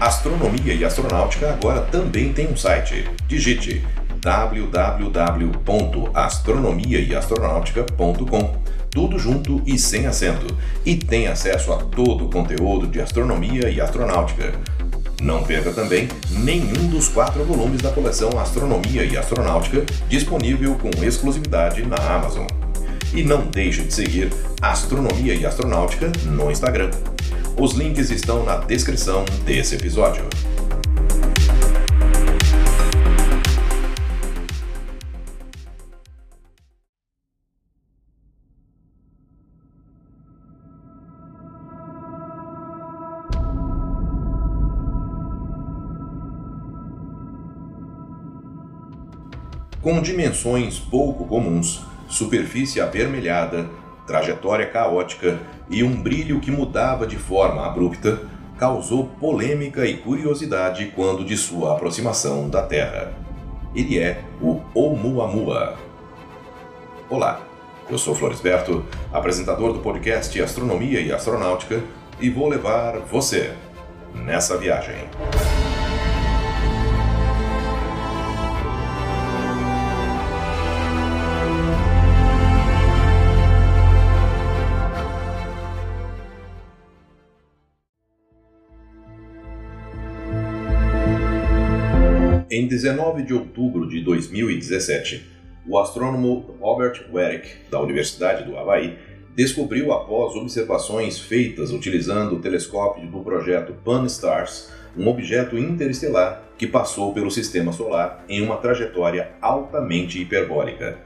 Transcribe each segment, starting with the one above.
Astronomia e Astronáutica agora também tem um site. Digite www.astronomiaeastronautica.com tudo junto e sem acento, e tem acesso a todo o conteúdo de astronomia e astronáutica. Não perca também nenhum dos quatro volumes da coleção Astronomia e Astronáutica, disponível com exclusividade na Amazon. E não deixe de seguir Astronomia e Astronáutica no Instagram. Os links estão na descrição desse episódio. Com dimensões pouco comuns, superfície avermelhada, trajetória caótica e um brilho que mudava de forma abrupta, causou polêmica e curiosidade quando de sua aproximação da Terra. Ele é o Oumuamua. Olá, eu sou Floresberto, apresentador do podcast Astronomia e Astronáutica, e vou levar você nessa viagem. Em 19 de outubro de 2017, o astrônomo Robert Warwick, da Universidade do Havaí, descobriu após observações feitas utilizando o telescópio do projeto Pan-STARRS um objeto interestelar que passou pelo sistema solar em uma trajetória altamente hiperbólica.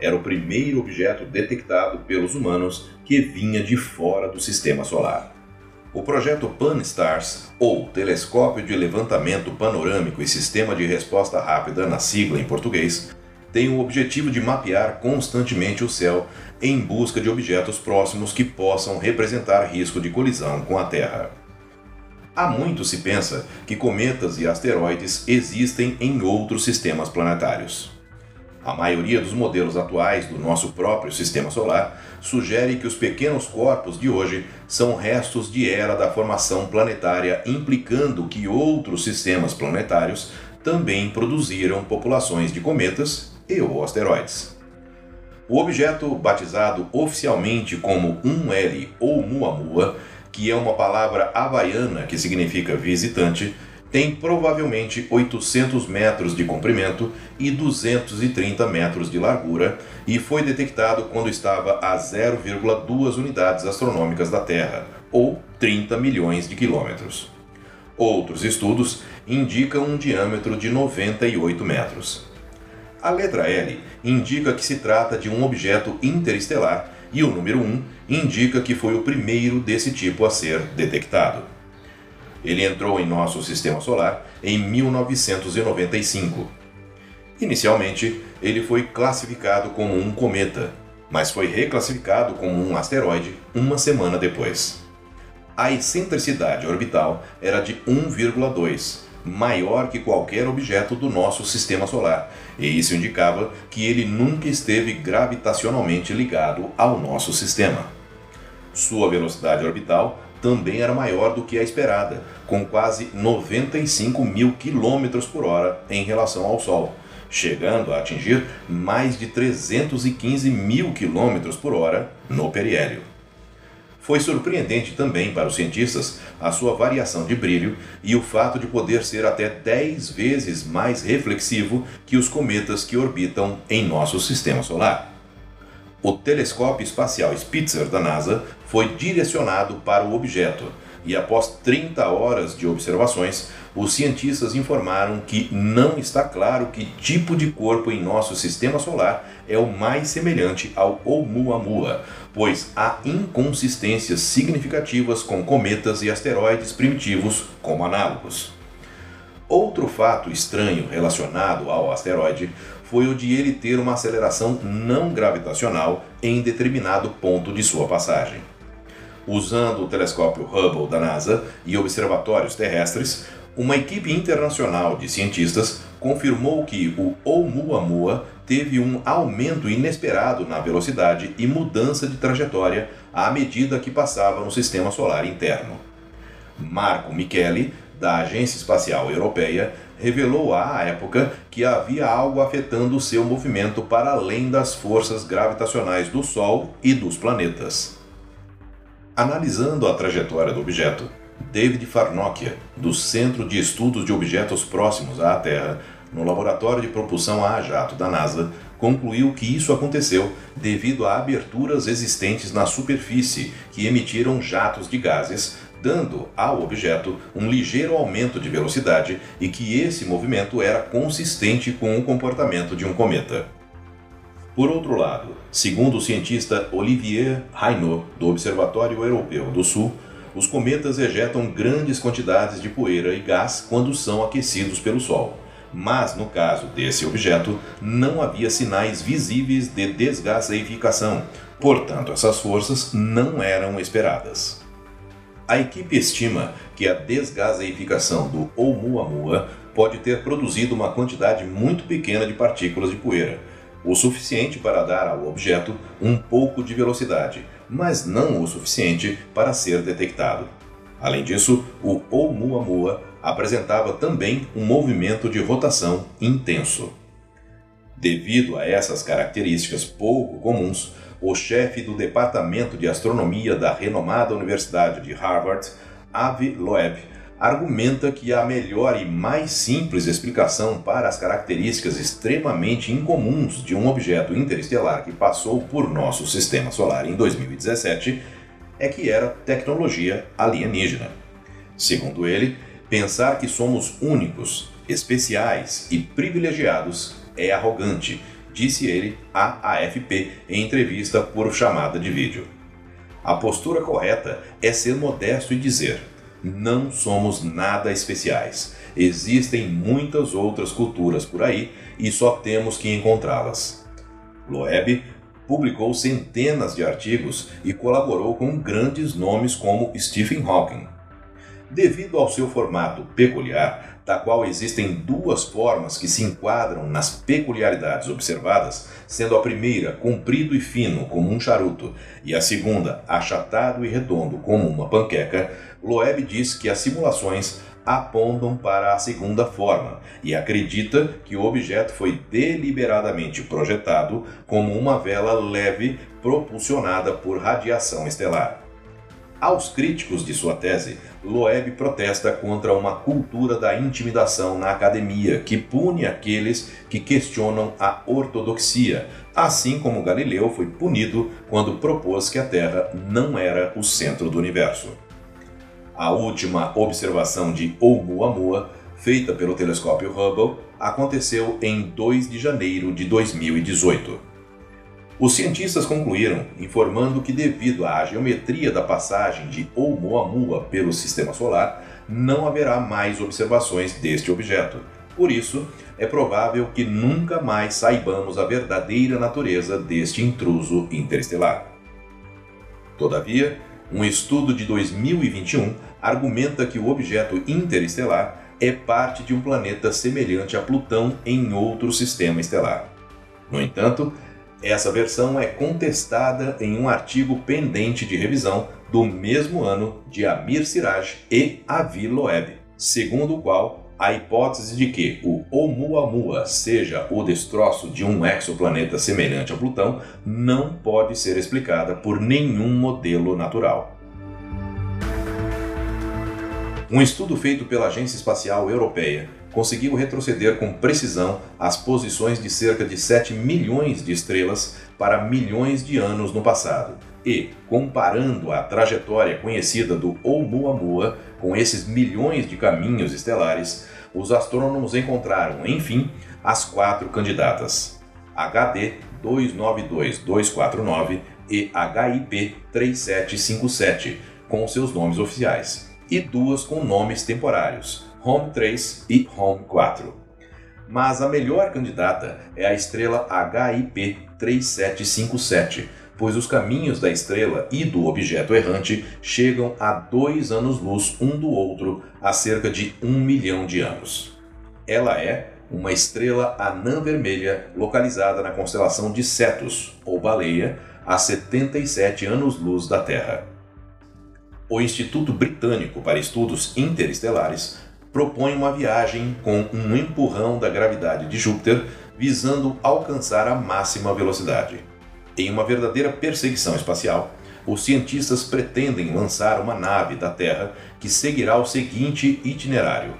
Era o primeiro objeto detectado pelos humanos que vinha de fora do sistema solar. O projeto Pan-STARRS, ou Telescópio de Levantamento Panorâmico e Sistema de Resposta Rápida, na sigla em português, tem o objetivo de mapear constantemente o céu em busca de objetos próximos que possam representar risco de colisão com a Terra. Há muito se pensa que cometas e asteroides existem em outros sistemas planetários. A maioria dos modelos atuais do nosso próprio sistema solar sugere que os pequenos corpos de hoje são restos de era da formação planetária, implicando que outros sistemas planetários também produziram populações de cometas e ou asteroides. O objeto, batizado oficialmente como 1L ou Muamua, que é uma palavra havaiana que significa visitante, tem provavelmente 800 metros de comprimento e 230 metros de largura e foi detectado quando estava a 0,2 unidades astronômicas da Terra, ou 30 milhões de quilômetros. Outros estudos indicam um diâmetro de 98 metros. A letra L indica que se trata de um objeto interestelar e o número 1 indica que foi o primeiro desse tipo a ser detectado. Ele entrou em nosso sistema solar em 1995. Inicialmente, ele foi classificado como um cometa, mas foi reclassificado como um asteroide uma semana depois. A excentricidade orbital era de 1,2, maior que qualquer objeto do nosso sistema solar, e isso indicava que ele nunca esteve gravitacionalmente ligado ao nosso sistema. Sua velocidade orbital também era maior do que a esperada, com quase 95 mil quilômetros por hora em relação ao Sol, chegando a atingir mais de 315 mil quilômetros por hora no periélio. Foi surpreendente também para os cientistas a sua variação de brilho e o fato de poder ser até 10 vezes mais reflexivo que os cometas que orbitam em nosso sistema solar. O telescópio espacial Spitzer da NASA foi direcionado para o objeto e, após 30 horas de observações, os cientistas informaram que não está claro que tipo de corpo em nosso sistema solar é o mais semelhante ao Oumuamua, pois há inconsistências significativas com cometas e asteroides primitivos como análogos. Outro fato estranho relacionado ao asteroide foi o de ele ter uma aceleração não gravitacional em determinado ponto de sua passagem. Usando o telescópio Hubble da NASA e observatórios terrestres, uma equipe internacional de cientistas confirmou que o Oumuamua teve um aumento inesperado na velocidade e mudança de trajetória à medida que passava no sistema solar interno. Marco Michele, da Agência Espacial Europeia revelou à época que havia algo afetando seu movimento para além das forças gravitacionais do Sol e dos planetas. Analisando a trajetória do objeto, David Farnokia, do Centro de Estudos de Objetos Próximos à Terra, no Laboratório de Propulsão a Jato da NASA, concluiu que isso aconteceu devido a aberturas existentes na superfície que emitiram jatos de gases, dando ao objeto um ligeiro aumento de velocidade e que esse movimento era consistente com o comportamento de um cometa. Por outro lado, segundo o cientista Olivier Raynaud, do Observatório Europeu do Sul, os cometas ejetam grandes quantidades de poeira e gás quando são aquecidos pelo Sol. Mas no caso desse objeto não havia sinais visíveis de desgaseificação, portanto, essas forças não eram esperadas. A equipe estima que a desgaseificação do Oumuamua pode ter produzido uma quantidade muito pequena de partículas de poeira, o suficiente para dar ao objeto um pouco de velocidade, mas não o suficiente para ser detectado. Além disso, o Oumuamua apresentava também um movimento de rotação intenso. Devido a essas características pouco comuns, o chefe do Departamento de Astronomia da renomada Universidade de Harvard, Avi Loeb, argumenta que a melhor e mais simples explicação para as características extremamente incomuns de um objeto interestelar que passou por nosso sistema solar em 2017 é que era tecnologia alienígena. Segundo ele, Pensar que somos únicos, especiais e privilegiados é arrogante, disse ele à AFP em entrevista por chamada de vídeo. A postura correta é ser modesto e dizer: não somos nada especiais. Existem muitas outras culturas por aí e só temos que encontrá-las. Loeb publicou centenas de artigos e colaborou com grandes nomes como Stephen Hawking, Devido ao seu formato peculiar, da qual existem duas formas que se enquadram nas peculiaridades observadas, sendo a primeira comprido e fino como um charuto e a segunda achatado e redondo como uma panqueca, Loeb diz que as simulações apontam para a segunda forma e acredita que o objeto foi deliberadamente projetado como uma vela leve propulsionada por radiação estelar. Aos críticos de sua tese, Loeb protesta contra uma cultura da intimidação na academia que pune aqueles que questionam a ortodoxia, assim como Galileu foi punido quando propôs que a Terra não era o centro do universo. A última observação de Oumuamua, feita pelo telescópio Hubble, aconteceu em 2 de janeiro de 2018. Os cientistas concluíram informando que, devido à geometria da passagem de Oumuamua pelo sistema solar, não haverá mais observações deste objeto. Por isso, é provável que nunca mais saibamos a verdadeira natureza deste intruso interestelar. Todavia, um estudo de 2021 argumenta que o objeto interestelar é parte de um planeta semelhante a Plutão em outro sistema estelar. No entanto, essa versão é contestada em um artigo pendente de revisão do mesmo ano de Amir Siraj e Avi Loeb, segundo o qual a hipótese de que o Oumuamua seja o destroço de um exoplaneta semelhante a Plutão não pode ser explicada por nenhum modelo natural. Um estudo feito pela Agência Espacial Europeia conseguiu retroceder com precisão as posições de cerca de 7 milhões de estrelas para milhões de anos no passado. E, comparando a trajetória conhecida do Oumuamua com esses milhões de caminhos estelares, os astrônomos encontraram, enfim, as quatro candidatas: HD 292249 e HIP 3757, com seus nomes oficiais e duas com nomes temporários, Home 3 e Home 4. Mas a melhor candidata é a estrela HIP 3757, pois os caminhos da estrela e do objeto errante chegam a dois anos-luz um do outro há cerca de um milhão de anos. Ela é uma estrela anã vermelha localizada na constelação de Cetus, ou Baleia, a 77 anos-luz da Terra. O Instituto Britânico para Estudos Interestelares propõe uma viagem com um empurrão da gravidade de Júpiter, visando alcançar a máxima velocidade. Em uma verdadeira perseguição espacial, os cientistas pretendem lançar uma nave da Terra que seguirá o seguinte itinerário: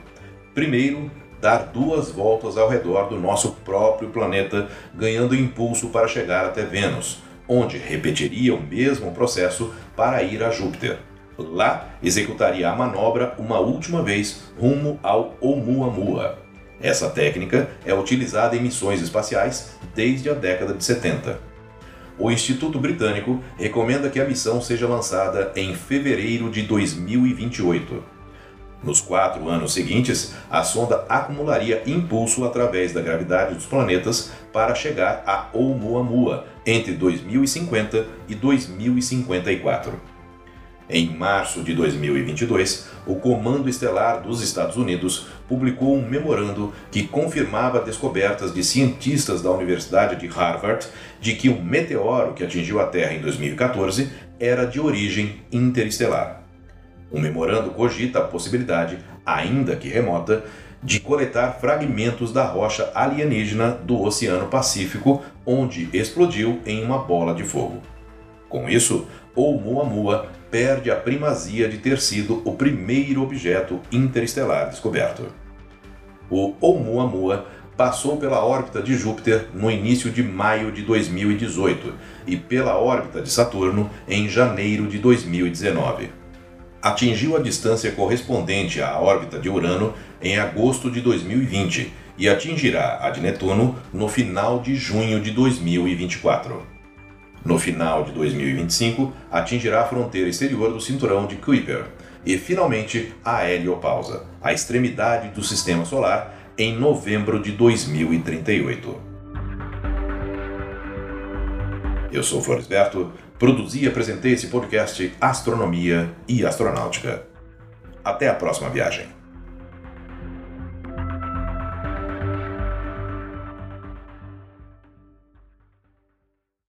primeiro, dar duas voltas ao redor do nosso próprio planeta, ganhando impulso para chegar até Vênus, onde repetiria o mesmo processo para ir a Júpiter. Lá, executaria a manobra uma última vez rumo ao Oumuamua. Essa técnica é utilizada em missões espaciais desde a década de 70. O Instituto Britânico recomenda que a missão seja lançada em fevereiro de 2028. Nos quatro anos seguintes, a sonda acumularia impulso através da gravidade dos planetas para chegar a Oumuamua entre 2050 e 2054. Em março de 2022, o Comando Estelar dos Estados Unidos publicou um memorando que confirmava descobertas de cientistas da Universidade de Harvard de que um meteoro que atingiu a Terra em 2014 era de origem interestelar. O memorando cogita a possibilidade, ainda que remota, de coletar fragmentos da rocha alienígena do Oceano Pacífico, onde explodiu em uma bola de fogo. Com isso, Oumuamua perde a primazia de ter sido o primeiro objeto interestelar descoberto. O Oumuamua passou pela órbita de Júpiter no início de maio de 2018 e pela órbita de Saturno em janeiro de 2019. Atingiu a distância correspondente à órbita de Urano em agosto de 2020 e atingirá a de Netuno no final de junho de 2024. No final de 2025, atingirá a fronteira exterior do cinturão de Kuiper e, finalmente, a heliopausa, a extremidade do sistema solar, em novembro de 2038. Eu sou Floresberto, produzi e apresentei esse podcast Astronomia e Astronáutica. Até a próxima viagem.